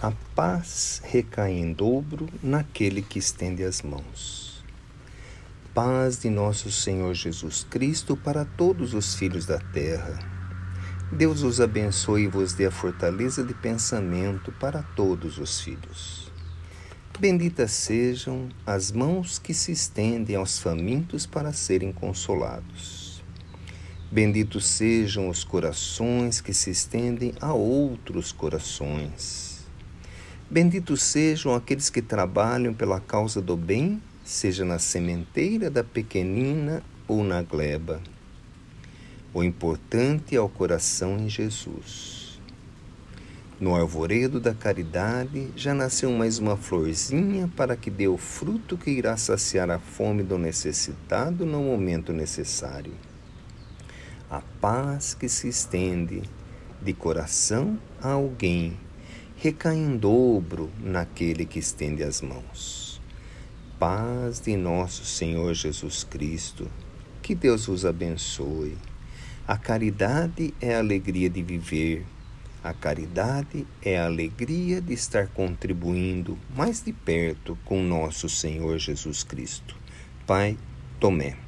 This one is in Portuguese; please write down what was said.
A paz recai em dobro naquele que estende as mãos. Paz de nosso Senhor Jesus Cristo para todos os filhos da terra. Deus os abençoe e vos dê a fortaleza de pensamento para todos os filhos. Benditas sejam as mãos que se estendem aos famintos para serem consolados. Benditos sejam os corações que se estendem a outros corações. Benditos sejam aqueles que trabalham pela causa do bem, seja na sementeira da pequenina ou na gleba. O importante é o coração em Jesus. No arvoredo da caridade já nasceu mais uma florzinha para que dê o fruto que irá saciar a fome do necessitado no momento necessário. A paz que se estende de coração a alguém recai em dobro naquele que estende as mãos. Paz de nosso Senhor Jesus Cristo, que Deus vos abençoe. A caridade é a alegria de viver. A caridade é a alegria de estar contribuindo mais de perto com nosso Senhor Jesus Cristo. Pai Tomé.